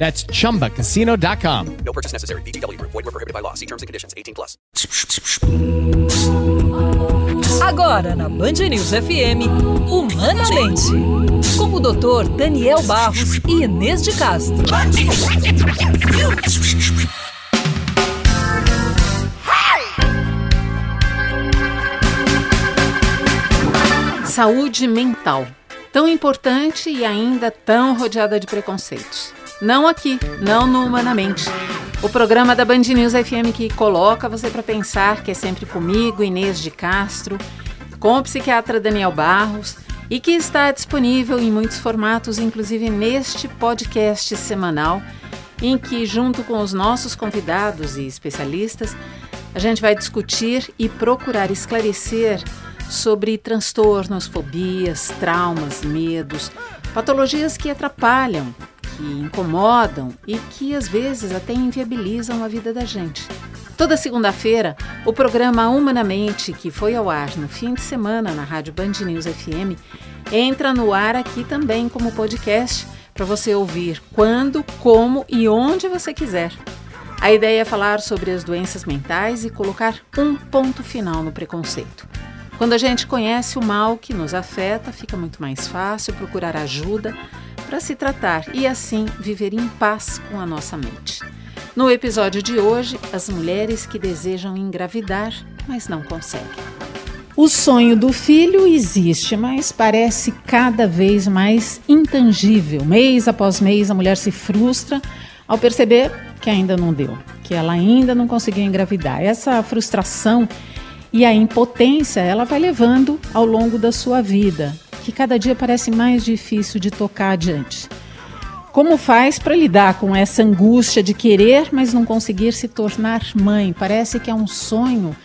That's chumbacasino.com. No purchase necessary. VGW Group. Void were prohibited by law. See terms and conditions. 18 plus. Agora na Band News FM, Humanamente. Com o Dr. Daniel Barros e Inês de Castro. Saúde mental. Tão importante e ainda tão rodeada de preconceitos. Não aqui, não no Humanamente. O programa da Band News FM que coloca você para pensar, que é sempre comigo, Inês de Castro, com o psiquiatra Daniel Barros e que está disponível em muitos formatos, inclusive neste podcast semanal, em que, junto com os nossos convidados e especialistas, a gente vai discutir e procurar esclarecer sobre transtornos, fobias, traumas, medos, patologias que atrapalham, que incomodam e que às vezes até inviabilizam a vida da gente. Toda segunda-feira, o programa Humanamente, que foi ao ar no fim de semana na Rádio Band News FM, entra no ar aqui também como podcast para você ouvir quando, como e onde você quiser. A ideia é falar sobre as doenças mentais e colocar um ponto final no preconceito. Quando a gente conhece o mal que nos afeta, fica muito mais fácil procurar ajuda para se tratar e assim viver em paz com a nossa mente. No episódio de hoje, as mulheres que desejam engravidar, mas não conseguem. O sonho do filho existe, mas parece cada vez mais intangível. Mês após mês, a mulher se frustra ao perceber que ainda não deu, que ela ainda não conseguiu engravidar. Essa frustração e a impotência ela vai levando ao longo da sua vida, que cada dia parece mais difícil de tocar adiante. Como faz para lidar com essa angústia de querer, mas não conseguir se tornar mãe? Parece que é um sonho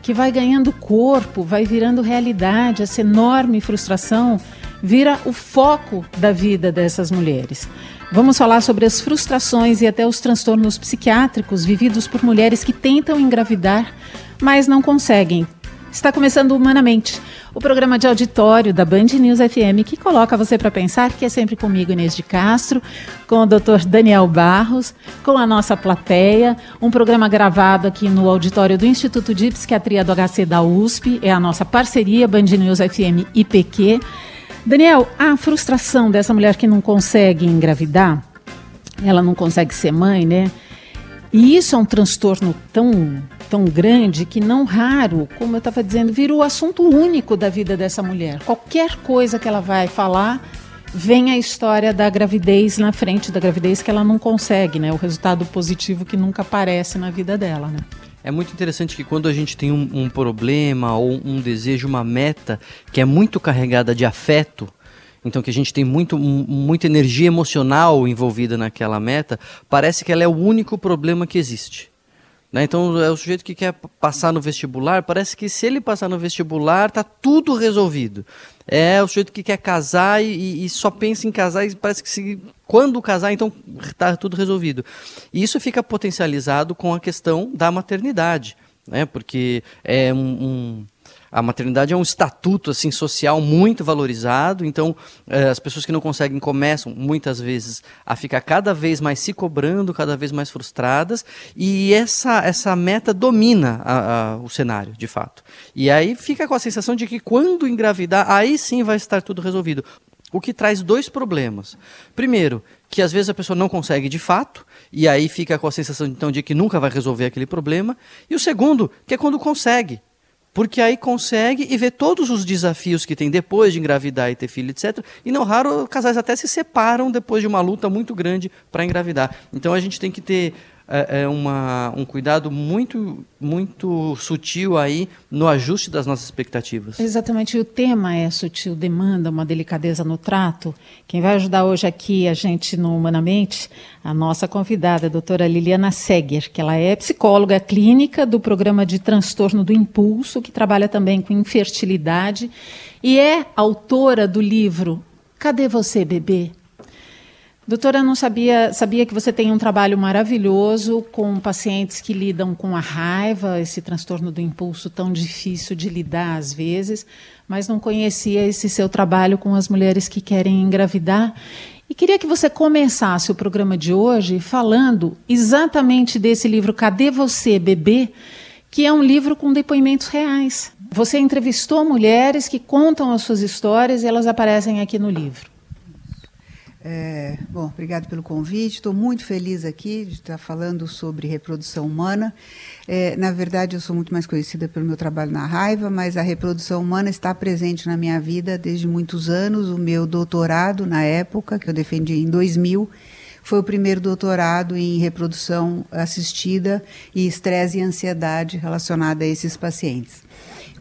que vai ganhando corpo, vai virando realidade. Essa enorme frustração vira o foco da vida dessas mulheres. Vamos falar sobre as frustrações e até os transtornos psiquiátricos vividos por mulheres que tentam engravidar, mas não conseguem. Está começando Humanamente, o programa de auditório da Band News FM que coloca você para pensar, que é sempre comigo, Inês de Castro, com o Dr. Daniel Barros, com a nossa plateia, um programa gravado aqui no auditório do Instituto de Psiquiatria do HC da USP, é a nossa parceria Band News FM IPQ. Daniel, a frustração dessa mulher que não consegue engravidar, ela não consegue ser mãe, né? E isso é um transtorno tão, tão grande que não raro, como eu estava dizendo, vira o assunto único da vida dessa mulher. Qualquer coisa que ela vai falar, vem a história da gravidez na frente da gravidez que ela não consegue, né? O resultado positivo que nunca aparece na vida dela, né? É muito interessante que quando a gente tem um, um problema ou um desejo, uma meta que é muito carregada de afeto, então que a gente tem muito, muita energia emocional envolvida naquela meta, parece que ela é o único problema que existe. Né? Então é o sujeito que quer passar no vestibular, parece que se ele passar no vestibular, está tudo resolvido. É o sujeito que quer casar e, e, só pensa em casar e parece que se, quando casar, então está tudo resolvido. E isso fica potencializado com a questão da maternidade, né? porque é um, um a maternidade é um estatuto assim social muito valorizado, então eh, as pessoas que não conseguem começam muitas vezes a ficar cada vez mais se cobrando, cada vez mais frustradas, e essa, essa meta domina a, a, o cenário, de fato. E aí fica com a sensação de que quando engravidar, aí sim vai estar tudo resolvido. O que traz dois problemas. Primeiro, que às vezes a pessoa não consegue de fato, e aí fica com a sensação então de que nunca vai resolver aquele problema. E o segundo, que é quando consegue. Porque aí consegue e vê todos os desafios que tem depois de engravidar e ter filho, etc. E não raro, casais até se separam depois de uma luta muito grande para engravidar. Então a gente tem que ter é, é uma, um cuidado muito, muito sutil aí no ajuste das nossas expectativas. Exatamente, o tema é sutil, demanda uma delicadeza no trato. Quem vai ajudar hoje aqui a gente no Humanamente, a nossa convidada, a doutora Liliana Seger, que ela é psicóloga clínica do programa de transtorno do impulso, que trabalha também com infertilidade e é autora do livro Cadê você, bebê? Doutora, não sabia, sabia que você tem um trabalho maravilhoso com pacientes que lidam com a raiva, esse transtorno do impulso tão difícil de lidar às vezes, mas não conhecia esse seu trabalho com as mulheres que querem engravidar. E queria que você começasse o programa de hoje falando exatamente desse livro Cadê Você, Bebê? que é um livro com depoimentos reais. Você entrevistou mulheres que contam as suas histórias e elas aparecem aqui no livro. É, bom, obrigado pelo convite. Estou muito feliz aqui de estar falando sobre reprodução humana. É, na verdade, eu sou muito mais conhecida pelo meu trabalho na raiva, mas a reprodução humana está presente na minha vida desde muitos anos. O meu doutorado, na época, que eu defendi em 2000, foi o primeiro doutorado em reprodução assistida e estresse e ansiedade relacionada a esses pacientes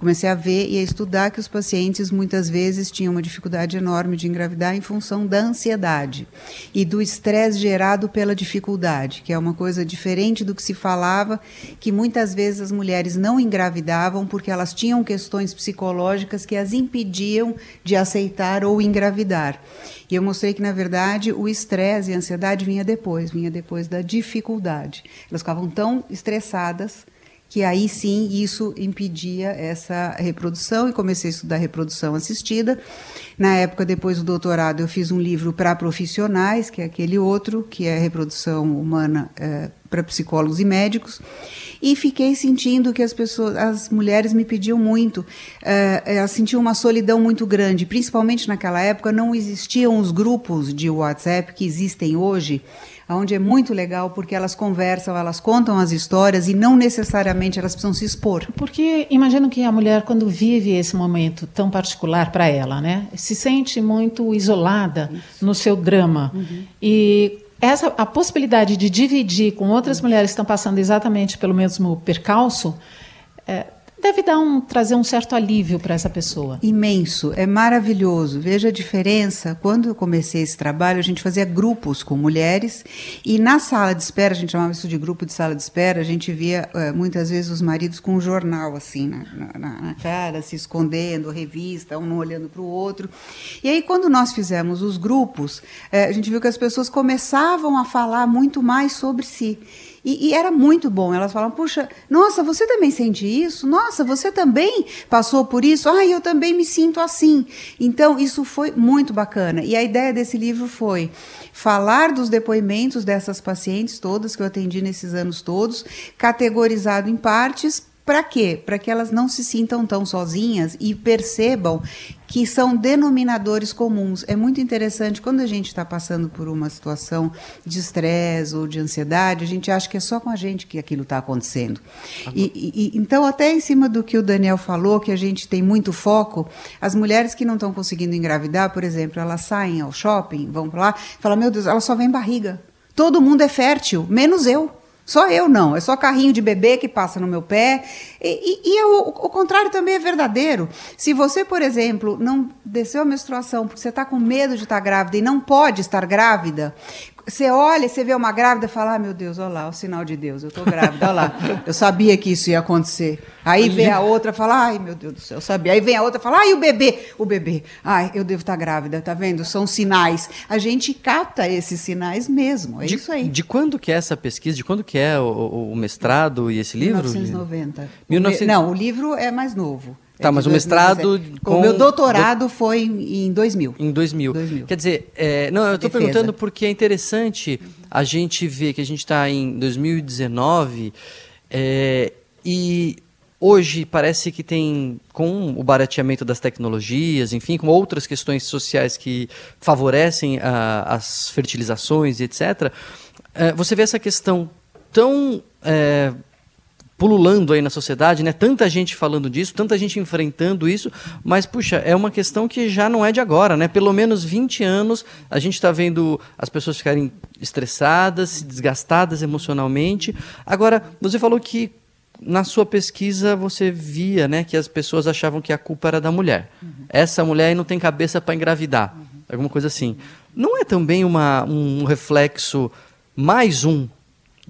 comecei a ver e a estudar que os pacientes muitas vezes tinham uma dificuldade enorme de engravidar em função da ansiedade e do estresse gerado pela dificuldade, que é uma coisa diferente do que se falava, que muitas vezes as mulheres não engravidavam porque elas tinham questões psicológicas que as impediam de aceitar ou engravidar. E eu mostrei que, na verdade, o estresse e a ansiedade vinha depois, vinha depois da dificuldade. Elas ficavam tão estressadas que aí sim isso impedia essa reprodução e comecei a estudar reprodução assistida. Na época, depois do doutorado, eu fiz um livro para profissionais, que é aquele outro, que é reprodução humana é, para psicólogos e médicos, e fiquei sentindo que as pessoas, as mulheres me pediam muito, elas sentiam uma solidão muito grande, principalmente naquela época não existiam os grupos de WhatsApp que existem hoje onde é muito legal porque elas conversam, elas contam as histórias e não necessariamente elas precisam se expor. Porque imagino que a mulher quando vive esse momento tão particular para ela, né, se sente muito isolada Isso. no seu drama uhum. e essa a possibilidade de dividir com outras mulheres que estão passando exatamente pelo mesmo percalço é, deve dar um, trazer um certo alívio para essa pessoa. Imenso, é maravilhoso. Veja a diferença. Quando eu comecei esse trabalho, a gente fazia grupos com mulheres e na sala de espera, a gente chamava isso de grupo de sala de espera, a gente via uh, muitas vezes os maridos com um jornal assim na, na, na cara, se escondendo, revista, um olhando para o outro. E aí, quando nós fizemos os grupos, uh, a gente viu que as pessoas começavam a falar muito mais sobre si. E, e, era muito bom. Elas falavam, puxa, nossa, você também sente isso? Nossa, você também passou por isso? Ah, eu também me sinto assim. Então, isso foi muito bacana. E a ideia desse livro foi falar dos depoimentos dessas pacientes todas que eu atendi nesses anos todos, categorizado em partes para quê? Para que elas não se sintam tão sozinhas e percebam que são denominadores comuns. É muito interessante quando a gente está passando por uma situação de estresse ou de ansiedade, a gente acha que é só com a gente que aquilo está acontecendo. E, e, então, até em cima do que o Daniel falou, que a gente tem muito foco, as mulheres que não estão conseguindo engravidar, por exemplo, elas saem ao shopping, vão para lá, falam: meu Deus, ela só vem barriga. Todo mundo é fértil, menos eu. Só eu não, é só carrinho de bebê que passa no meu pé. E, e, e é o, o, contrário também é verdadeiro. Se você, por exemplo, não desceu a menstruação porque você está com medo de estar tá grávida e não pode estar grávida, você olha, você vê uma grávida e fala: ah, meu Deus, olha lá, o sinal de Deus, eu estou grávida, olha lá. Eu sabia que isso ia acontecer. Aí vem a outra e fala: ai, meu Deus do céu, eu sabia. Aí vem a outra e fala: ai, o bebê, o bebê. Ai, eu devo estar grávida, tá vendo? São sinais. A gente capta esses sinais mesmo, é de, isso aí. De quando que é essa pesquisa? De quando que é o, o mestrado e esse livro? 1990. 19... Não, o livro é mais novo. Tá, mas o mestrado. Com... O meu doutorado do... foi em 2000. Em 2000. 2000. Quer dizer, é, não, eu estou perguntando porque é interessante a gente ver que a gente está em 2019 é, e hoje parece que tem, com o barateamento das tecnologias, enfim, com outras questões sociais que favorecem a, as fertilizações, etc., é, você vê essa questão tão é, pululando aí na sociedade, né? Tanta gente falando disso, tanta gente enfrentando isso, mas puxa, é uma questão que já não é de agora, né? Pelo menos 20 anos a gente está vendo as pessoas ficarem estressadas, desgastadas emocionalmente. Agora, você falou que na sua pesquisa você via, né, que as pessoas achavam que a culpa era da mulher. Uhum. Essa mulher aí não tem cabeça para engravidar, uhum. alguma coisa assim. Não é também uma, um reflexo mais um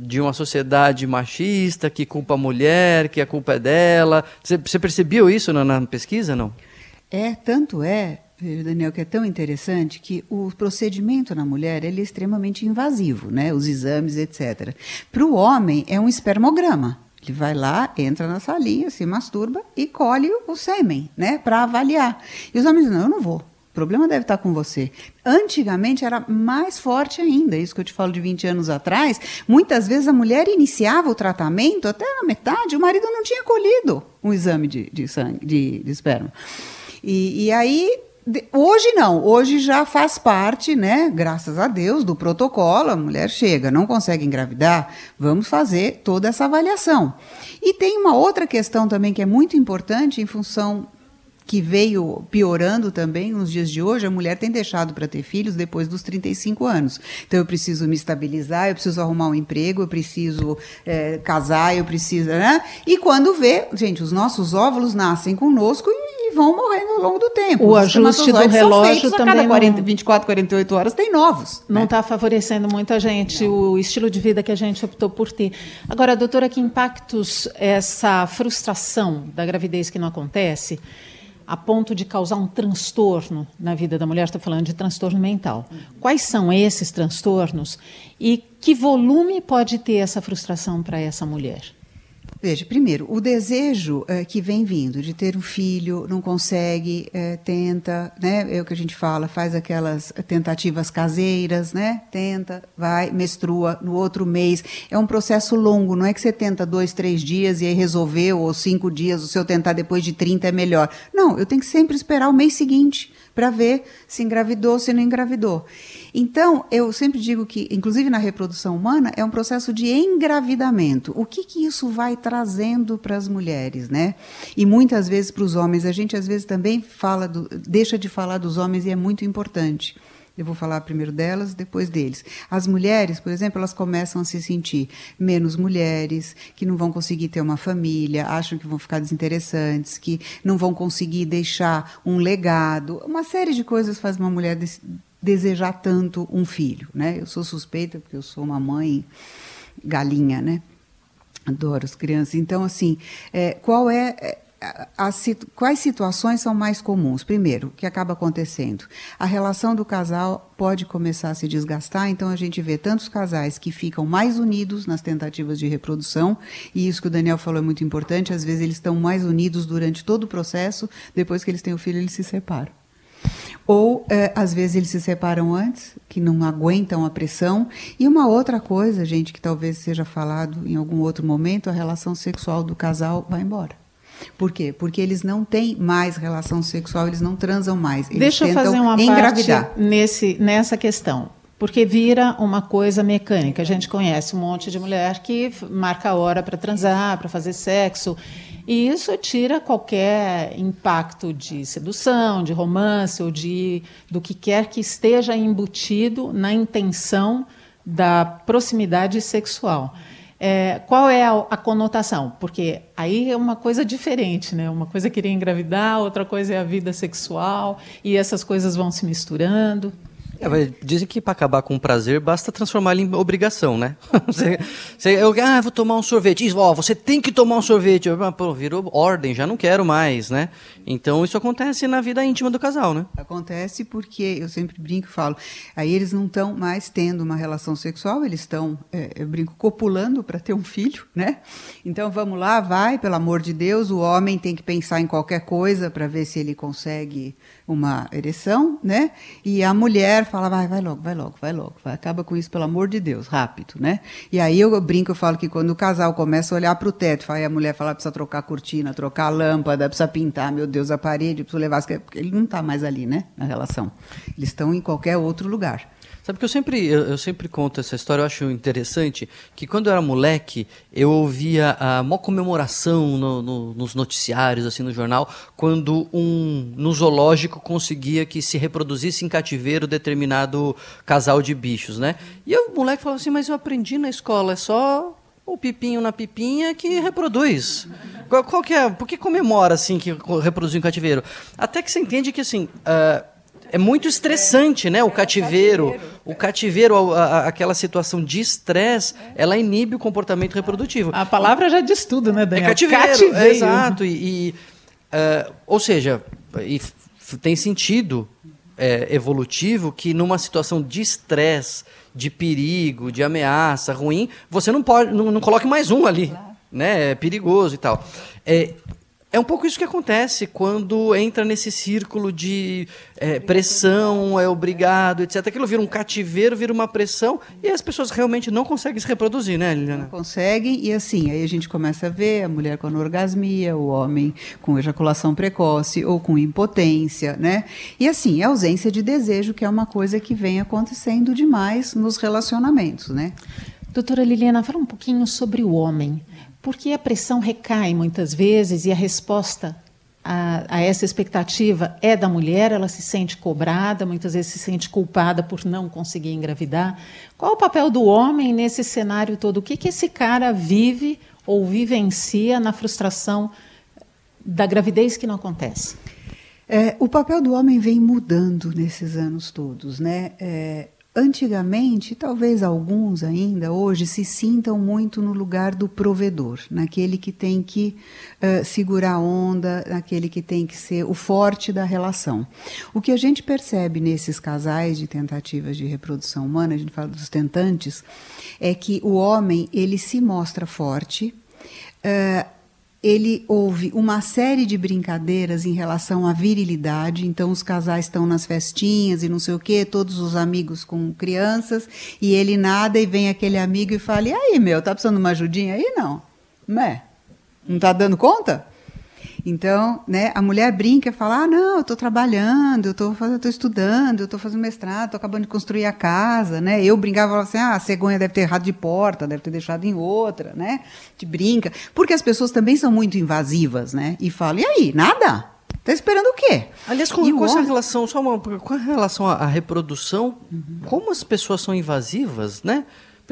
de uma sociedade machista que culpa a mulher, que a culpa é dela. Você, percebeu isso na, na, pesquisa, não? É, tanto é, Daniel, que é tão interessante que o procedimento na mulher ele é extremamente invasivo, né? Os exames, etc. Para o homem é um espermograma. Ele vai lá, entra na salinha, se masturba e colhe o sêmen, né, para avaliar. E os homens não, eu não vou. O problema deve estar com você. Antigamente era mais forte ainda, isso que eu te falo de 20 anos atrás. Muitas vezes a mulher iniciava o tratamento, até na metade, o marido não tinha colhido um exame de, de sangue, de, de esperma. E, e aí Hoje não, hoje já faz parte, né, graças a Deus, do protocolo. A mulher chega, não consegue engravidar, vamos fazer toda essa avaliação. E tem uma outra questão também que é muito importante em função que veio piorando também nos dias de hoje, a mulher tem deixado para ter filhos depois dos 35 anos. Então eu preciso me estabilizar, eu preciso arrumar um emprego, eu preciso é, casar, eu preciso. Né? E quando vê, gente, os nossos óvulos nascem conosco e, e vão morrendo ao longo do tempo. O os ajuste do relógio também. A cada 40, não... 24, 48 horas tem novos. Não está né? Favorecendo muito a gente, não. o estilo de vida que a gente optou por ter. Agora, doutora, que impactos essa frustração da gravidez que não acontece? A ponto de causar um transtorno na vida da mulher, estou falando de transtorno mental. Quais são esses transtornos e que volume pode ter essa frustração para essa mulher? Veja, primeiro, o desejo é, que vem vindo de ter um filho, não consegue, é, tenta, né? É o que a gente fala, faz aquelas tentativas caseiras, né? Tenta, vai, menstrua no outro mês. É um processo longo, não é que você tenta dois, três dias e aí resolveu, ou cinco dias, o seu tentar depois de 30 é melhor. Não, eu tenho que sempre esperar o mês seguinte para ver se engravidou, se não engravidou. Então, eu sempre digo que, inclusive na reprodução humana, é um processo de engravidamento. O que, que isso vai trazendo para as mulheres, né? E muitas vezes para os homens. A gente às vezes também fala, do, deixa de falar dos homens e é muito importante. Eu vou falar primeiro delas, depois deles. As mulheres, por exemplo, elas começam a se sentir menos mulheres, que não vão conseguir ter uma família, acham que vão ficar desinteressantes, que não vão conseguir deixar um legado. Uma série de coisas faz uma mulher desejar tanto um filho, né? Eu sou suspeita porque eu sou uma mãe galinha, né? Adoro as crianças. Então, assim, é, qual é, é as, quais situações são mais comuns? Primeiro, o que acaba acontecendo? A relação do casal pode começar a se desgastar, então a gente vê tantos casais que ficam mais unidos nas tentativas de reprodução, e isso que o Daniel falou é muito importante, às vezes eles estão mais unidos durante todo o processo, depois que eles têm o filho, eles se separam. Ou, é, às vezes, eles se separam antes, que não aguentam a pressão. E uma outra coisa, gente, que talvez seja falado em algum outro momento, a relação sexual do casal vai embora. Por quê? Porque eles não têm mais relação sexual, eles não transam mais. Eles Deixa eu fazer uma engravidar. parte nesse, nessa questão. Porque vira uma coisa mecânica. A gente conhece um monte de mulher que marca a hora para transar, para fazer sexo. E isso tira qualquer impacto de sedução, de romance ou de do que quer que esteja embutido na intenção da proximidade sexual. É, qual é a, a, conotação? Porque aí é uma coisa diferente, né? Uma coisa é querer engravidar, outra coisa é a vida sexual, e essas coisas vão se misturando. É, dizem que para acabar com o prazer basta transformar ele em obrigação, né? você, você, eu ah, vou tomar um sorvete. Isso, ó, você tem que tomar um sorvete. Eu, ah, pô, virou ordem, já não quero mais, né? Então isso acontece na vida íntima do casal, né? Acontece porque eu sempre brinco e falo, aí eles não estão mais tendo uma relação sexual, eles estão, é, eu brinco, copulando para ter um filho, né? Então vamos lá, vai, pelo amor de Deus, o homem tem que pensar em qualquer coisa para ver se ele consegue uma ereção, né? E a mulher fala, vai, vai logo, vai logo, vai logo, vai, acaba com isso, pelo amor de Deus, rápido, né? E aí eu brinco, eu falo que quando o casal começa a olhar para o teto, aí a mulher fala, precisa trocar a cortina, trocar a lâmpada, precisa pintar, meu Deus, a parede, precisa levar, porque ele não está mais ali, né, na relação. Eles estão em qualquer outro lugar. Sabe que eu sempre, eu, eu sempre conto essa história, eu acho interessante, que quando eu era moleque, eu ouvia a maior comemoração no, no, nos noticiários, assim, no jornal, quando um, no zoológico, conseguia que se reproduzisse em cativeiro determinado casal de bichos, né? E o moleque falava assim, mas eu aprendi na escola, é só o pipinho na pipinha que reproduz. Qual, qual que é? Por que comemora assim que reproduziu em cativeiro? Até que você entende que assim. Uh, é muito estressante, né? O cativeiro, o cativeiro, a, a, aquela situação de estresse, ela inibe o comportamento reprodutivo. A palavra já diz tudo, né, Daniel? É cativeiro, cativeiro. exato. E, e uh, ou seja, e tem sentido é, evolutivo que numa situação de estresse, de perigo, de ameaça ruim, você não pode, não, não coloque mais um ali, né? É perigoso e tal. É, é um pouco isso que acontece quando entra nesse círculo de é, pressão, é obrigado, etc. Aquilo vira um cativeiro, vira uma pressão e as pessoas realmente não conseguem se reproduzir, né, Liliana? Não conseguem e assim, aí a gente começa a ver a mulher com anorgasmia, o homem com ejaculação precoce ou com impotência, né? E assim, a ausência de desejo, que é uma coisa que vem acontecendo demais nos relacionamentos, né? Doutora Liliana, fala um pouquinho sobre o homem. Porque a pressão recai muitas vezes e a resposta a, a, essa expectativa é da mulher, ela se sente cobrada, muitas vezes se sente culpada por não conseguir engravidar. Qual o papel do homem nesse cenário todo? O que, que esse cara vive ou vivencia na frustração da gravidez que não acontece? É, o papel do homem vem mudando nesses anos todos, né? É, Antigamente, talvez alguns ainda hoje se sintam muito no lugar do provedor, naquele que tem que uh, segurar a onda, naquele que tem que ser o forte da relação. O que a gente percebe nesses casais de tentativas de reprodução humana, a gente fala dos tentantes, é que o homem ele se mostra forte. Uh, ele houve uma série de brincadeiras em relação à virilidade. Então, os casais estão nas festinhas e não sei o quê, todos os amigos com crianças, e ele nada e vem aquele amigo e fala: E aí, meu, tá precisando de uma ajudinha aí? Não. Não é? Não tá dando conta? Então, né, a mulher brinca e fala: ah, não, eu estou trabalhando, eu estou estudando, eu estou fazendo mestrado, estou acabando de construir a casa. Né? Eu brincava e falava assim: ah, a cegonha deve ter errado de porta, deve ter deixado em outra. Né? De brinca. Porque as pessoas também são muito invasivas né? e falam: e aí, nada? Está esperando o quê? Aliás, com, com essa relação, só uma, com relação à reprodução, uhum. como as pessoas são invasivas, né?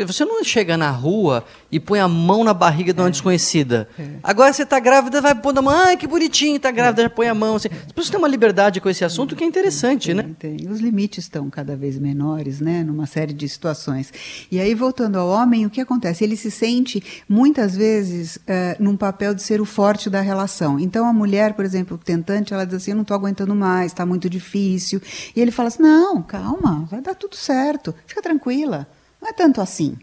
Você não chega na rua e põe a mão na barriga de uma é. desconhecida. É. Agora você está grávida, vai pôr a mão, ai que bonitinho, está grávida, já põe a mão. Assim. As pessoas têm uma liberdade com esse assunto que é interessante, tem, né? Tem. Os limites estão cada vez menores, né? Numa série de situações. E aí, voltando ao homem, o que acontece? Ele se sente, muitas vezes, uh, num papel de ser o forte da relação. Então, a mulher, por exemplo, tentante, ela diz assim: eu não estou aguentando mais, está muito difícil. E ele fala assim: não, calma, vai dar tudo certo, fica tranquila. Não é tanto assim.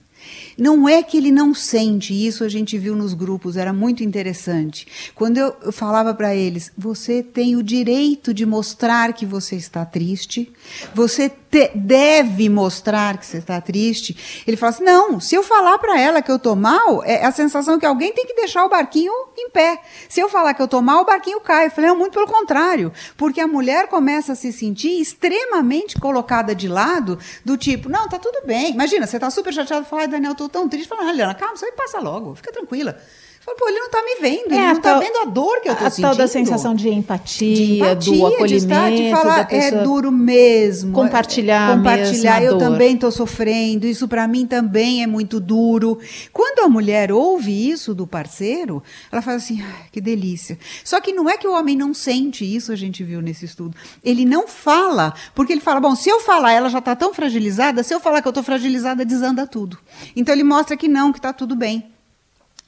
Não é que ele não sente, isso a gente viu nos grupos, era muito interessante. Quando eu, falava para eles, você tem o direito de mostrar que você está triste, você te, deve mostrar que você está triste. Ele fala assim: não, se eu falar para ela que eu estou mal, é a sensação que alguém tem que deixar o barquinho em pé. Se eu falar que eu estou mal, o barquinho cai. Eu falei: não, muito pelo contrário, porque a mulher começa a se sentir extremamente colocada de lado, do tipo: não, tá tudo bem. Imagina, você está super chateado fala, Daniel, estou tão triste. Fala, Liana, calma, isso aí passa logo, fica tranquila. Falo, pô, ele não está me vendo, é, ele não está vendo a dor que eu estou sentindo. A tal da sensação de empatia, de empatia do acolhimento. De, estar, de falar, é duro mesmo. Compartilhar é, Compartilhar, eu dor. também estou sofrendo, isso para mim também é muito duro. Quando a mulher ouve isso do parceiro, ela fala assim, ah, que delícia. Só que não é que o homem não sente isso, a gente viu nesse estudo. Ele não fala, porque ele fala, bom, se eu falar, ela já está tão fragilizada, se eu falar que eu estou fragilizada, desanda tudo. Então ele mostra que não, que está tudo bem.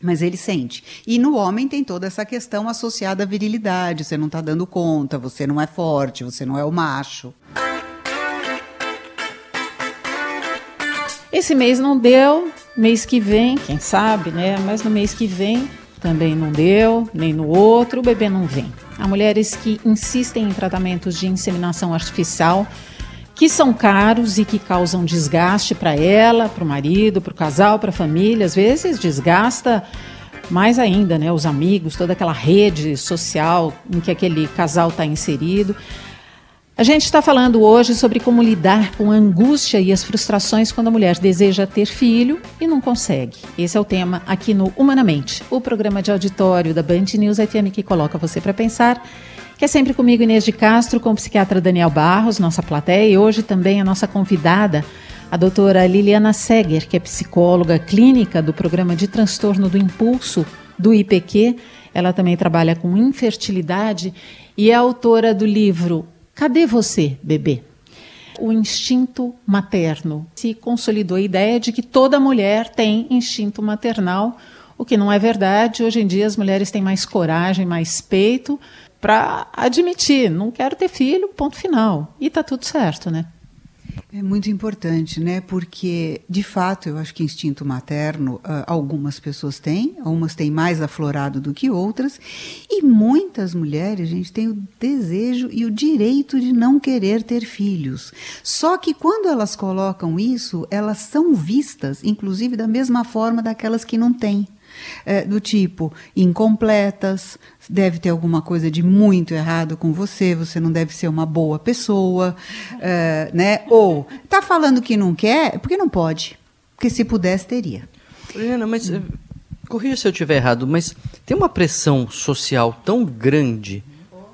Mas ele sente. E no homem tem toda essa questão associada à virilidade. Você não está dando conta, você não é forte, você não é o macho. Esse mês não deu, mês que vem, quem sabe, né? Mas no mês que vem também não deu, nem no outro, o bebê não vem. Há mulheres que insistem em tratamentos de inseminação artificial que são caros e que causam desgaste para ela, para o marido, para o casal, para a família. Às vezes desgasta mais ainda, né? Os amigos, toda aquela rede social em que aquele casal está inserido. A gente está falando hoje sobre como lidar com a angústia e as frustrações quando a mulher deseja ter filho e não consegue. Esse é o tema aqui no Humanamente, o programa de auditório da Band News FM que coloca você para pensar. Que é sempre comigo, Inês de Castro, com o psiquiatra Daniel Barros, nossa plateia, e hoje também a nossa convidada, a doutora Liliana Seger, que é psicóloga clínica do programa de transtorno do impulso do IPQ. Ela também trabalha com infertilidade e é autora do livro Cadê você, bebê? O instinto materno. Se consolidou a ideia de que toda mulher tem instinto maternal, o que não é verdade. Hoje em dia as mulheres têm mais coragem, mais peito para admitir, não quero ter filho, ponto final. E tá tudo certo, né? É muito importante, né? Porque, de fato, eu acho que instinto materno uh, algumas pessoas têm, algumas têm mais aflorado do que outras, e muitas mulheres, gente, têm o desejo e o direito de não querer ter filhos. Só que quando elas colocam isso, elas são vistas, inclusive, da mesma forma daquelas que não têm. É, do tipo incompletas, deve ter alguma coisa de muito errado com você, você não deve ser uma boa pessoa, é, né? Ou está falando que não quer, é porque não pode, porque se pudesse teria. Mas hum. corrija se eu estiver errado, mas tem uma pressão social tão grande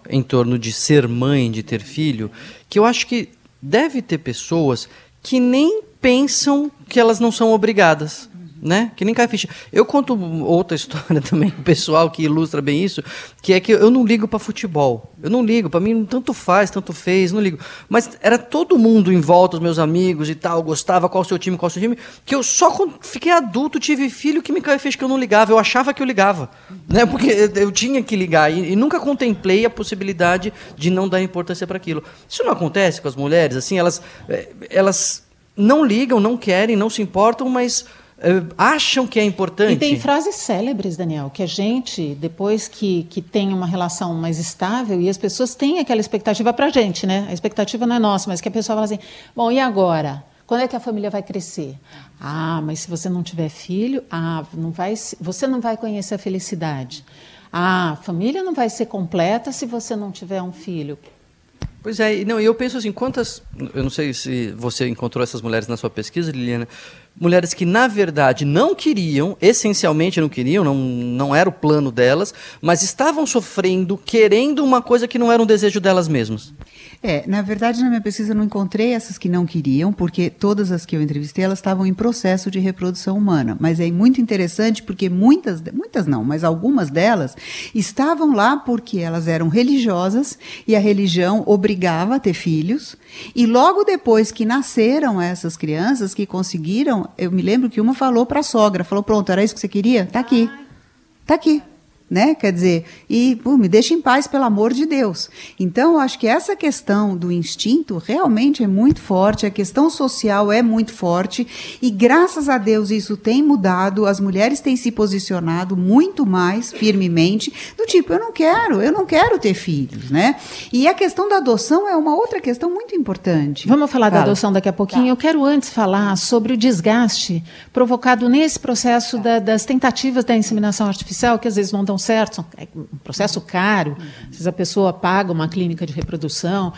em torno de ser mãe, de ter filho, que eu acho que deve ter pessoas que nem pensam que elas não são obrigadas né? Que nem cai ficha. Eu conto outra história também pessoal que ilustra bem isso, que é que eu não ligo para futebol. Eu não ligo, para mim tanto faz, tanto fez, não ligo. Mas era todo mundo em volta, os meus amigos e tal, gostava qual o seu time, qual o seu time, que eu só quando fiquei adulto tive filho que me caiu fez que eu não ligava, eu achava que eu ligava, né? Porque eu tinha que ligar e, e nunca contemplei a possibilidade de não dar importância para aquilo. Isso não acontece com as mulheres, assim, elas eh, elas não ligam, não querem, não se importam, mas acham que é importante. E tem frases célebres, Daniel, que a gente, depois que, que tem uma relação mais estável, e as pessoas têm aquela expectativa para a gente, né? A expectativa não é nossa, mas que a pessoa fala assim: bom, e agora? Quando é que a família vai crescer? Ah, mas se você não tiver filho, ah, não vai, você não vai conhecer a felicidade. Ah, a família não vai ser completa se você não tiver um filho. Pois é, não, e eu penso assim, quantas, eu não sei se você encontrou essas mulheres na sua pesquisa, Liliana, mulheres que na verdade não queriam, essencialmente não queriam, não, não era o plano delas, mas estavam sofrendo, querendo uma coisa que não era um desejo delas mesmas. É, na verdade, na minha pesquisa eu não encontrei essas que não queriam, porque todas as que eu entrevistei, elas estavam em processo de reprodução humana. Mas é muito interessante porque muitas, muitas não, mas algumas delas estavam lá porque elas eram religiosas e a religião obrigava a ter filhos. E logo depois que nasceram essas crianças que conseguiram, eu me lembro que uma falou para a sogra, falou: "Pronto, era isso que você queria? Tá aqui. Tá aqui." Né? Quer dizer, e pô, me deixa em paz, pelo amor de Deus. Então, eu acho que essa questão do instinto realmente é muito forte, a questão social é muito forte, e graças a Deus isso tem mudado, as mulheres têm se posicionado muito mais firmemente, do tipo, eu não quero, eu não quero ter filhos, né? E a questão da adoção é uma outra questão muito importante. Vamos falar Fala. da adoção daqui a pouquinho. Tá. Eu quero antes falar sobre o desgaste provocado nesse processo da, das tentativas da inseminação artificial, que às vezes não dão certo, é um processo caro, às vezes a pessoa paga uma clínica de reprodução.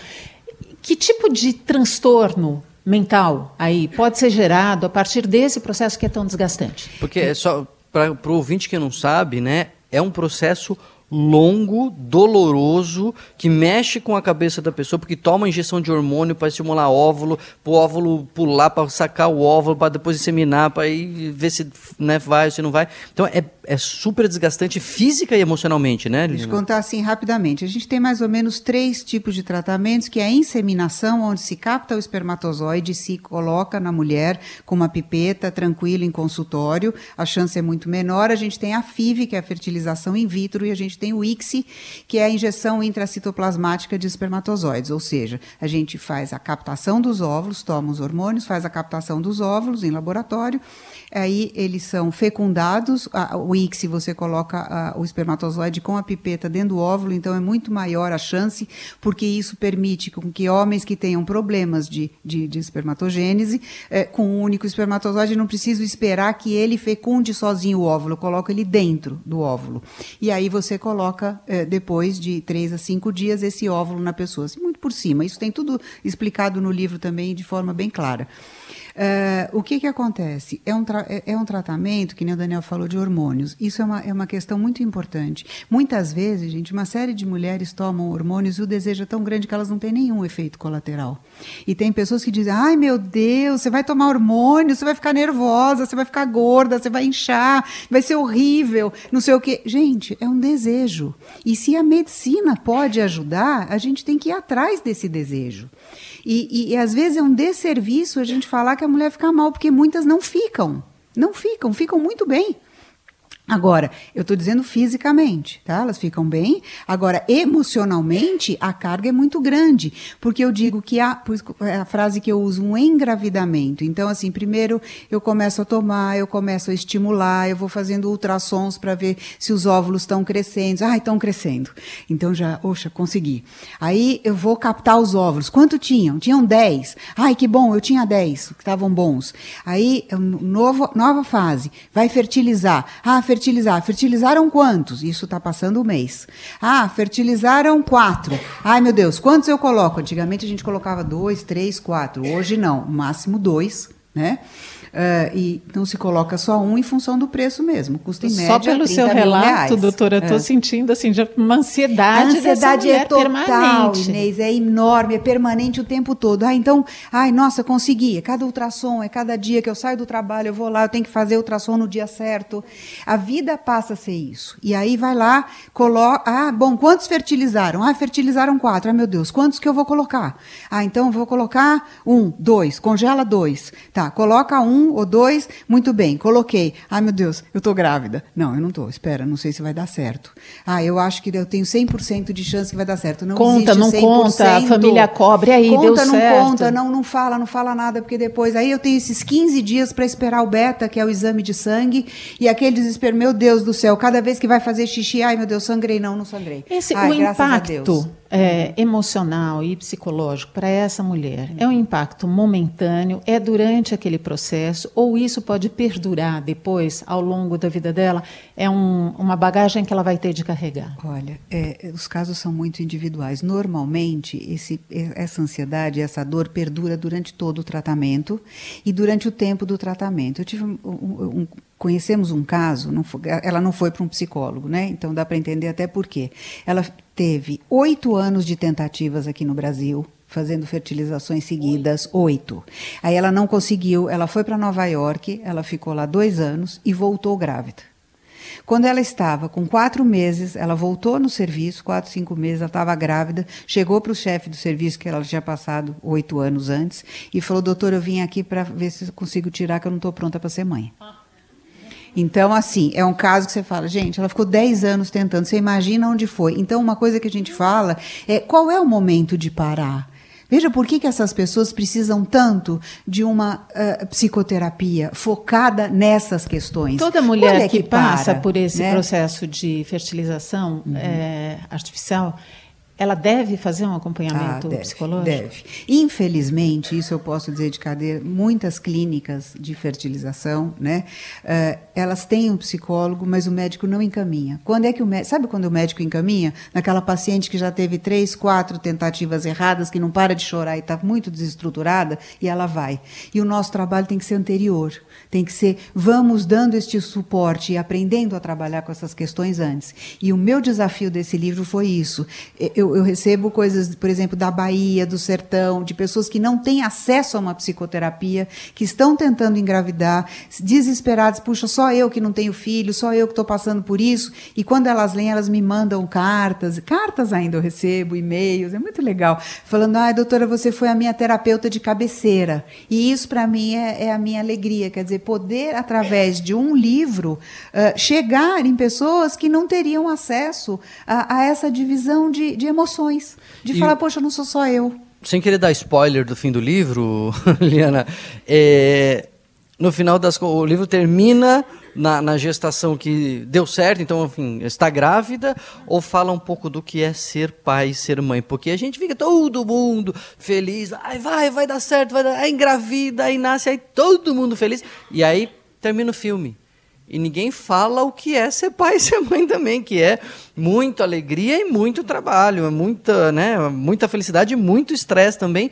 Que tipo de transtorno mental aí pode ser gerado a partir desse processo que é tão desgastante? Porque é só para o ouvinte que não sabe, né, é um processo longo, doloroso, que mexe com a cabeça da pessoa, porque toma injeção de hormônio para estimular óvulo, para o óvulo pular, para sacar o óvulo, para depois inseminar, para ver se né, vai ou se não vai. Então é, é super desgastante física e emocionalmente, né, Deixa eu contar assim rapidamente. A gente tem mais ou menos três tipos de tratamentos, que é a inseminação, onde se capta o espermatozoide e se coloca na mulher com uma pipeta, tranquilo, em consultório. A chance é muito menor. A gente tem a FIV, que é a fertilização in vitro, e a gente gente tem o ICSI, que é a injeção intracitoplasmática de espermatozoides, ou seja, a gente faz a captação dos óvulos, toma os hormônios, faz a captação dos óvulos em laboratório, aí eles são fecundados, o ICSI você coloca o espermatozoide com a pipeta dentro do óvulo, então é muito maior a chance, porque isso permite com que homens que tenham problemas de, de, de espermatogênese, é, com um único espermatozoide, não preciso esperar que ele fecunde sozinho o óvulo, eu coloco ele dentro do óvulo. E aí você coloca, é, depois de três a cinco dias, esse óvulo na pessoa. muito por cima. Isso tem tudo explicado no livro também de forma bem clara. Uh, o que, que acontece? É um, é, é um tratamento, que nem o Daniel falou, de hormônios. Isso é uma, é uma questão muito importante. Muitas vezes, gente, uma série de mulheres tomam hormônios e o desejo é tão grande que elas não têm nenhum efeito colateral. E tem pessoas que dizem: ai meu Deus, você vai tomar hormônio, você vai ficar nervosa, você vai ficar gorda, você vai inchar, vai ser horrível, não sei o quê. Gente, é um desejo. E se a medicina pode ajudar, a gente tem que ir atrás desse desejo. E, e, e às vezes é um desserviço a gente falar que a mulher fica mal, porque muitas não ficam. Não ficam, ficam muito bem. Agora, eu estou dizendo fisicamente, tá? Elas ficam bem. Agora, emocionalmente, a carga é muito grande, porque eu digo que a, é a frase que eu uso, um engravidamento. Então, assim, primeiro eu começo a tomar, eu começo a estimular, eu vou fazendo ultrassons para ver se os óvulos estão crescendo. Ah, estão crescendo. Então já, oxa, consegui. Aí eu vou captar os óvulos. Quanto tinham? Tinham 10. Ai, que bom, eu tinha 10, que estavam bons. Aí, novo, nova fase, vai fertilizar. Ah, fertilizar fertilizar. Fertilizaram quantos? Isso está passando o mês. Ah, fertilizaram quatro. Ai, meu Deus, quantos eu coloco? Antigamente a gente colocava dois, três, quatro. Hoje não, máximo dois, né? Uh, e não se coloca só um em função do preço mesmo. Custa em média Só pelo seu relato, doutora, estou é. sentindo assim, uma ansiedade. A ansiedade é total, permanente. Inês, é enorme, é permanente o tempo todo. Ah, então, ai, nossa, consegui. É cada ultrassom, é cada dia que eu saio do trabalho, eu vou lá, eu tenho que fazer ultrassom no dia certo. A vida passa a ser isso. E aí vai lá, coloca. Ah, bom, quantos fertilizaram? Ah, fertilizaram quatro. Ah, meu Deus, quantos que eu vou colocar? Ah, então eu vou colocar um, dois, congela dois. Tá, coloca um um ou dois, muito bem, coloquei. Ai, meu Deus, eu estou grávida. Não, eu não estou, espera, não sei se vai dar certo. Ah, eu acho que eu tenho 100% de chance que vai dar certo. Não conta, não 100%. conta, a família cobre, aí conta, deu não certo. conta, não, não fala, não fala nada, porque depois, aí eu tenho esses 15 dias para esperar o beta, que é o exame de sangue, e aquele desespero, meu Deus do céu, cada vez que vai fazer xixi, ai, meu Deus, sangrei, não, não sangrei. Esse, ai, o impacto é, emocional e psicológico para essa mulher é um impacto momentâneo, é durante aquele processo, ou isso pode perdurar depois, ao longo da vida dela? É um, uma bagagem que ela vai ter de carregar? Olha, é, os casos são muito individuais. Normalmente, esse, essa ansiedade, essa dor perdura durante todo o tratamento e durante o tempo do tratamento. Eu tive um, um, conhecemos um caso, não foi, ela não foi para um psicólogo, né? Então dá para entender até por quê. Ela teve oito anos de tentativas aqui no Brasil, fazendo fertilizações seguidas, oito. Aí ela não conseguiu, ela foi para Nova York, ela ficou lá dois anos e voltou grávida. Quando ela estava com quatro meses, ela voltou no serviço, quatro, cinco meses, ela estava grávida, chegou para o chefe do serviço, que ela tinha passado oito anos antes, e falou: Doutor, eu vim aqui para ver se consigo tirar, que eu não estou pronta para ser mãe. Então, assim, é um caso que você fala, gente, ela ficou 10 anos tentando, você imagina onde foi. Então, uma coisa que a gente fala é qual é o momento de parar? Veja por que, que essas pessoas precisam tanto de uma uh, psicoterapia focada nessas questões. Toda mulher é que, que, passa para, por esse né? processo de fertilização uhum. é, artificial, ela deve fazer um acompanhamento ah, deve, psicológico? Deve. Infelizmente, isso eu posso dizer de cadeira, muitas clínicas de fertilização, né, uh, elas têm um psicólogo, mas o médico não encaminha. Quando é que o médico, sabe quando o médico encaminha? Naquela paciente que já teve três, quatro tentativas erradas, que não para de chorar e está muito desestruturada, e ela vai. E o nosso trabalho tem que ser anterior. Tem que ser, vamos dando este suporte e aprendendo a trabalhar com essas questões antes. E o meu desafio desse livro foi isso. Eu, eu recebo coisas, por exemplo, da Bahia, do sertão, de pessoas que não têm acesso a uma psicoterapia, que estão tentando engravidar, desesperadas, puxa, só eu que não tenho filho, só eu que estou passando por isso. E quando elas leem, elas me mandam cartas, cartas ainda eu recebo, e-mails, é muito legal, falando, ai, doutora, você foi a minha terapeuta de cabeceira. E isso, para mim, é, é a minha alegria, quer dizer, poder, através de um livro, uh, chegar em pessoas que não teriam acesso a, a essa divisão de, de emoções. De e falar, poxa, não sou só eu. Sem querer dar spoiler do fim do livro, Liana, é, no final das o livro termina na, na, gestação que deu certo, então, enfim, está grávida, ou fala um pouco do que é ser pai, ser mãe? Porque a gente fica todo mundo feliz, ai, vai, vai dar certo, vai dar, aí engravida, aí nasce, aí todo mundo feliz, e aí termina o filme. E ninguém fala o que é ser pai e ser mãe também, que é muita alegria e muito trabalho, muita, né, muita felicidade e muito estresse também.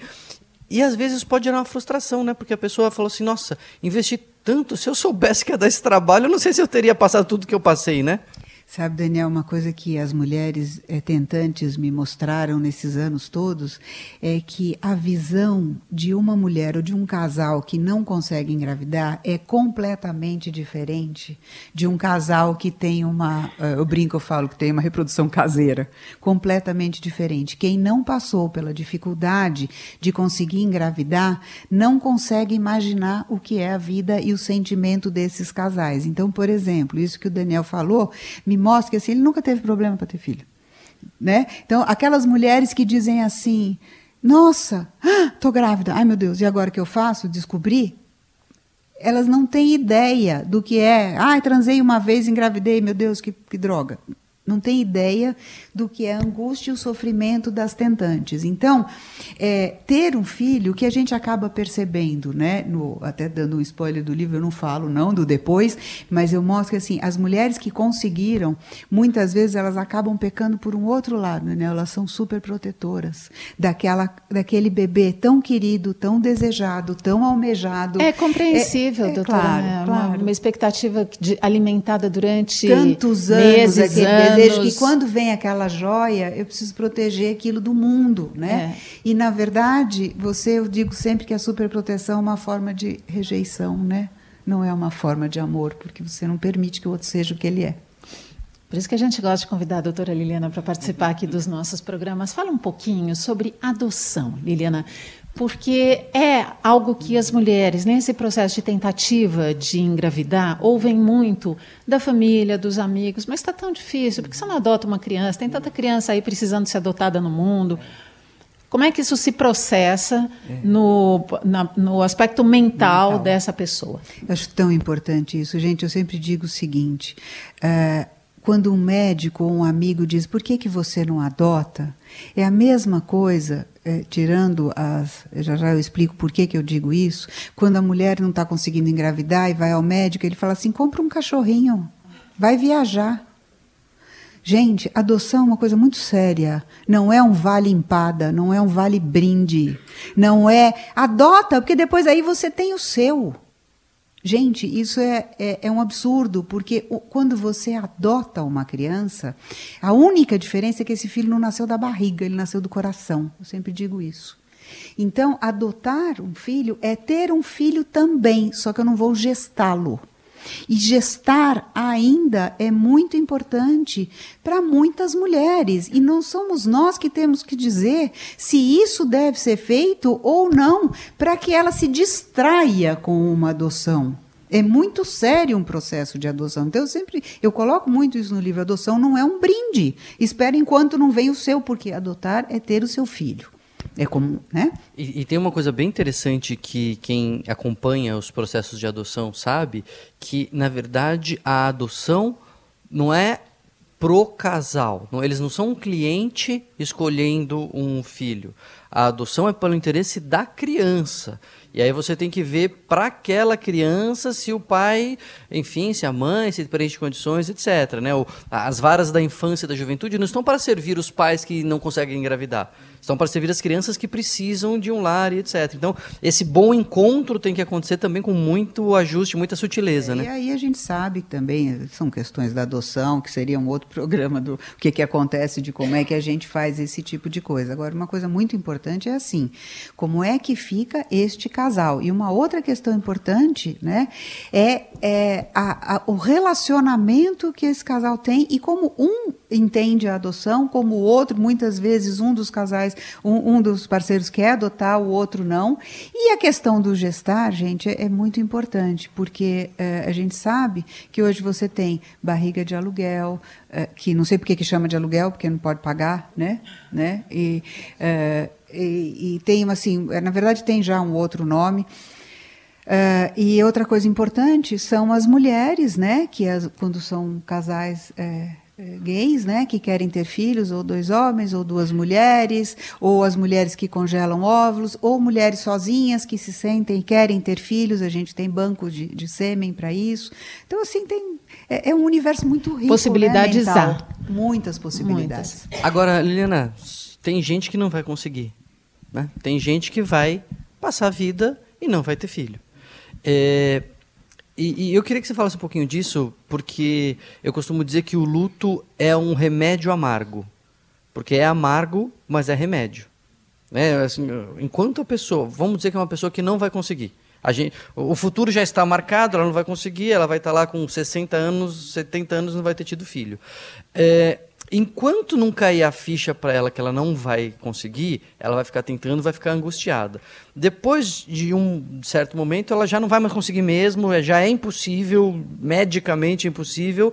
E às vezes pode gerar uma frustração, né? Porque a pessoa falou assim: nossa, investi tanto, se eu soubesse que ia dar esse trabalho, eu não sei se eu teria passado tudo que eu passei, né? Sabe, Daniel, uma coisa que as mulheres é, tentantes me mostraram nesses anos todos é que a visão de uma mulher ou de um casal que não consegue engravidar é completamente diferente de um casal que tem uma. Eh, eu brinco, eu falo que tem uma reprodução caseira. Completamente diferente. Quem não passou pela dificuldade de conseguir engravidar não consegue imaginar o que é a vida e o sentimento desses casais. Então, por exemplo, isso que o Daniel falou me mostra que assim, ele nunca teve problema para ter filho. Né? Então, aquelas mulheres que dizem assim: Nossa, estou grávida, ai meu Deus, e agora que eu faço? Descobri? Elas não têm ideia do que é. Ai, transei uma vez, engravidei, meu Deus, que, que droga não tem ideia do que é a angústia e o sofrimento das tentantes. Então, é, ter um filho, o que a gente acaba percebendo, né, no, até dando um spoiler do livro, eu não falo não do depois, mas eu mostro que assim, as mulheres que conseguiram, muitas vezes elas acabam pecando por um outro lado, né? Elas são super protetoras daquela, daquele bebê tão querido, tão desejado, tão almejado. É compreensível, é, é, doutora. Claro, né? claro. Uma, uma expectativa de, alimentada durante tantos anos, meses, aquele anos. desejo que quando vem aquela joia, eu preciso proteger aquilo do mundo, né? É. E na verdade, você, eu digo sempre que a superproteção é uma forma de rejeição, né? Não é uma forma de amor, porque você não permite que o outro seja o que ele é. Por isso que a gente gosta de convidar a doutora Liliana para participar aqui dos nossos programas. Fala um pouquinho sobre adoção, Liliana, porque é algo que as mulheres, nesse processo de tentativa de engravidar, ouvem muito da família, dos amigos, mas está tão difícil, porque você não adota uma criança? Tem tanta criança aí precisando ser adotada no mundo. Como é que isso se processa no, na, no aspecto mental, Mental. dessa pessoa? Eu acho tão importante isso. Gente, eu sempre digo o seguinte: eh, quando um médico ou um amigo diz por que, que você não adota, é a mesma coisa, eh, tirando as. Já já eu explico por que, que eu digo isso. Quando a mulher não está conseguindo engravidar e vai ao médico, ele fala assim: compra um cachorrinho, vai viajar. Gente, adoção é uma coisa muito séria. Não é um vale empada, não é um vale brinde. Não é. Adota, porque depois aí você tem o seu. Gente, isso é, é, é um absurdo, porque o- quando você adota uma criança, a única diferença é que esse filho não nasceu da barriga, ele nasceu do coração. Eu sempre digo isso. Então, adotar um filho é ter um filho também, só que eu não vou gestá-lo. E gestar ainda é muito importante para muitas mulheres. E não somos nós que temos que dizer se isso deve ser feito ou não, para que ela se distraia com uma adoção. É muito sério um processo de adoção. Então, eu sempre eu coloco muito isso no livro. Adoção não é um brinde. Espera enquanto não vem o seu, porque adotar é ter o seu filho. É como, né? E, e tem uma coisa bem interessante que quem acompanha os processos de adoção sabe, que na verdade a adoção não é pro casal. Não- eles não são um cliente escolhendo um filho. A adoção é pelo interesse da criança. E aí você tem que ver para aquela criança se o pai, enfim, se a mãe, se preenche condições, etc. Né? As varas da infância e da juventude não estão para servir os pais que não conseguem engravidar. Estão para servir as crianças que precisam de um lar e etc. Então, esse bom encontro tem que acontecer também com muito ajuste, muita sutileza, E né? aí a gente sabe que também são questões da adoção, que seria um outro programa do que, que acontece, de como é que a gente faz esse tipo de coisa. Agora, uma coisa muito importante é assim, como é que fica este casal? E uma outra questão importante né, é, é a- a- o relacionamento que esse casal tem e como um entende a adoção, como o outro, muitas vezes um dos casais, um, um dos parceiros quer adotar, o outro não. E a questão do gestar, gente, é, é muito importante, porque eh, a gente sabe que hoje você tem barriga de aluguel, eh, que não sei por que chama de aluguel, porque não pode pagar, né? né? E, eh, e, e tem, assim, eh, na verdade tem já um outro nome, ah, e outra coisa importante são as mulheres, né? Que as- quando são casais, é, gays, né, que querem ter filhos, ou dois homens, ou duas mulheres, ou as mulheres que congelam óvulos, ou mulheres sozinhas que se sentem e querem ter filhos, a gente tem banco de, de sêmen para isso. Então, assim, tem, é, é, um universo muito rico, Possibilidades né, há. Muitas possibilidades. Muitas. Agora, Liliana, tem gente que não vai conseguir. Né? Tem gente que vai passar a vida e não vai ter filho. É, e, e, eu queria que você falasse um pouquinho disso, porque eu costumo dizer que o luto é um remédio amargo. Porque é amargo, mas é remédio. Né? Assim, enquanto a pessoa, vamos dizer que é uma pessoa que não vai conseguir. A gente, o futuro já está marcado, ela não vai conseguir, ela vai estar lá com 60 anos, 70 anos, não vai ter tido filho. É, enquanto não cair a ficha para ela que ela não vai conseguir, ela vai ficar tentando, vai ficar angustiada. Depois de um certo momento, ela já não vai mais conseguir mesmo, é, já é impossível, medicamente impossível.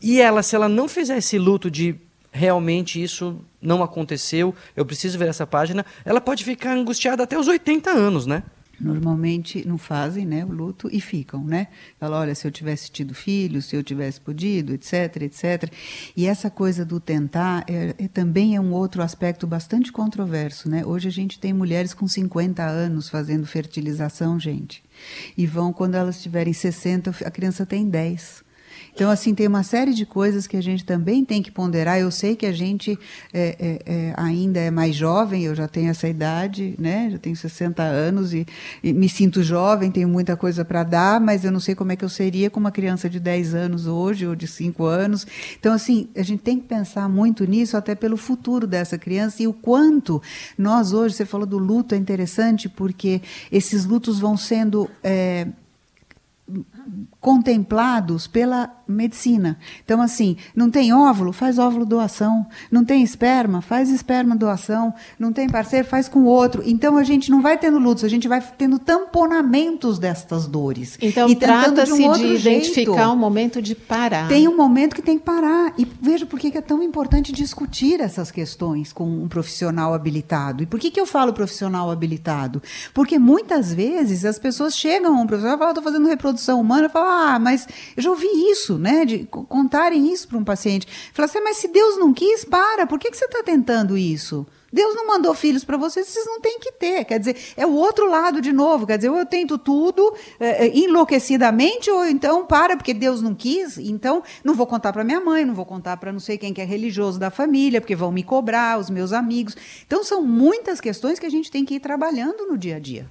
E ela, se ela não fizer esse luto de realmente isso não aconteceu, eu preciso ver essa página, ela pode ficar angustiada até os 80 anos, né? Normalmente não fazem né, o luto e ficam, né? Fala, olha, se eu tivesse tido filho, se eu tivesse podido, etc, etc. E essa coisa do tentar é, é, também é um outro aspecto bastante controverso, né? Hoje a gente tem mulheres com 50 anos fazendo fertilização, gente. E vão, quando elas tiverem 60, a criança tem 10. Então, assim, tem uma série de coisas que a gente também tem que ponderar. Eu sei que a gente é, é, é, ainda é mais jovem, eu já tenho essa idade, né? Já tenho 60 anos e, e me sinto jovem, tenho muita coisa para dar, mas eu não sei como é que eu seria com uma criança de 10 anos hoje ou de 5 anos. Então, assim, a gente tem que pensar muito nisso, até pelo futuro dessa criança e o quanto nós hoje, você falou do luto, é interessante, porque esses lutos vão sendo. É, contemplados pela medicina. Então, assim, não tem óvulo, faz óvulo doação. Não tem esperma, faz esperma doação. Não tem parceiro, faz com outro. Então, a gente não vai tendo lutos, a gente vai tendo tamponamentos destas dores. Então, trata-se de, um de identificar o um momento de parar. Tem um momento que tem que parar. E veja por que é tão importante discutir essas questões com um profissional habilitado. E por que, que eu falo profissional habilitado? Porque muitas vezes as pessoas chegam a um profissional e falam, estou fazendo reprodução humana, e falam, ah, mas eu já ouvi isso, né? De contarem isso para um paciente. Fala assim, mas se Deus não quis, para, por que, que você está tentando isso? Deus não mandou filhos para vocês, vocês não têm que ter. Quer dizer, é o outro lado de novo. Quer dizer, ou eu tento tudo é enlouquecidamente, ou então para, porque Deus não quis. Então, não vou contar para minha mãe, não vou contar para não sei quem que é religioso da família, porque vão me cobrar, os meus amigos. Então, são muitas questões que a gente tem que ir trabalhando no dia a dia.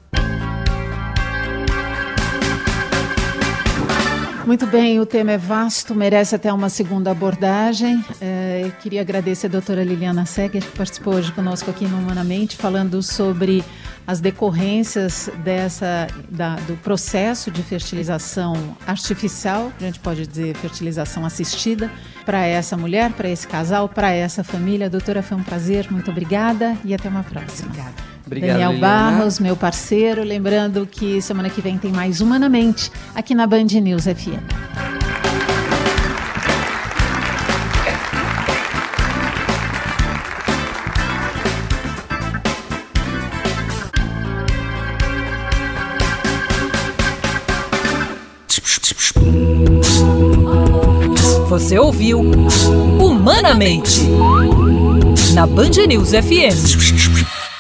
Muito bem, o tema é vasto, merece até uma segunda abordagem. É, queria agradecer a doutora Liliana Seger, que participou hoje conosco aqui no Humanamente, falando sobre as decorrências dessa, da, do processo de fertilização artificial, a gente pode dizer fertilização assistida, para essa mulher, para esse casal, para essa família. Doutora, foi um prazer, muito obrigada e até uma próxima. Obrigada. Obrigado, Daniel Liliana. Barros, meu parceiro. Lembrando que semana que vem tem mais Humanamente aqui na Band News FM. Você ouviu Humanamente na Band News FM.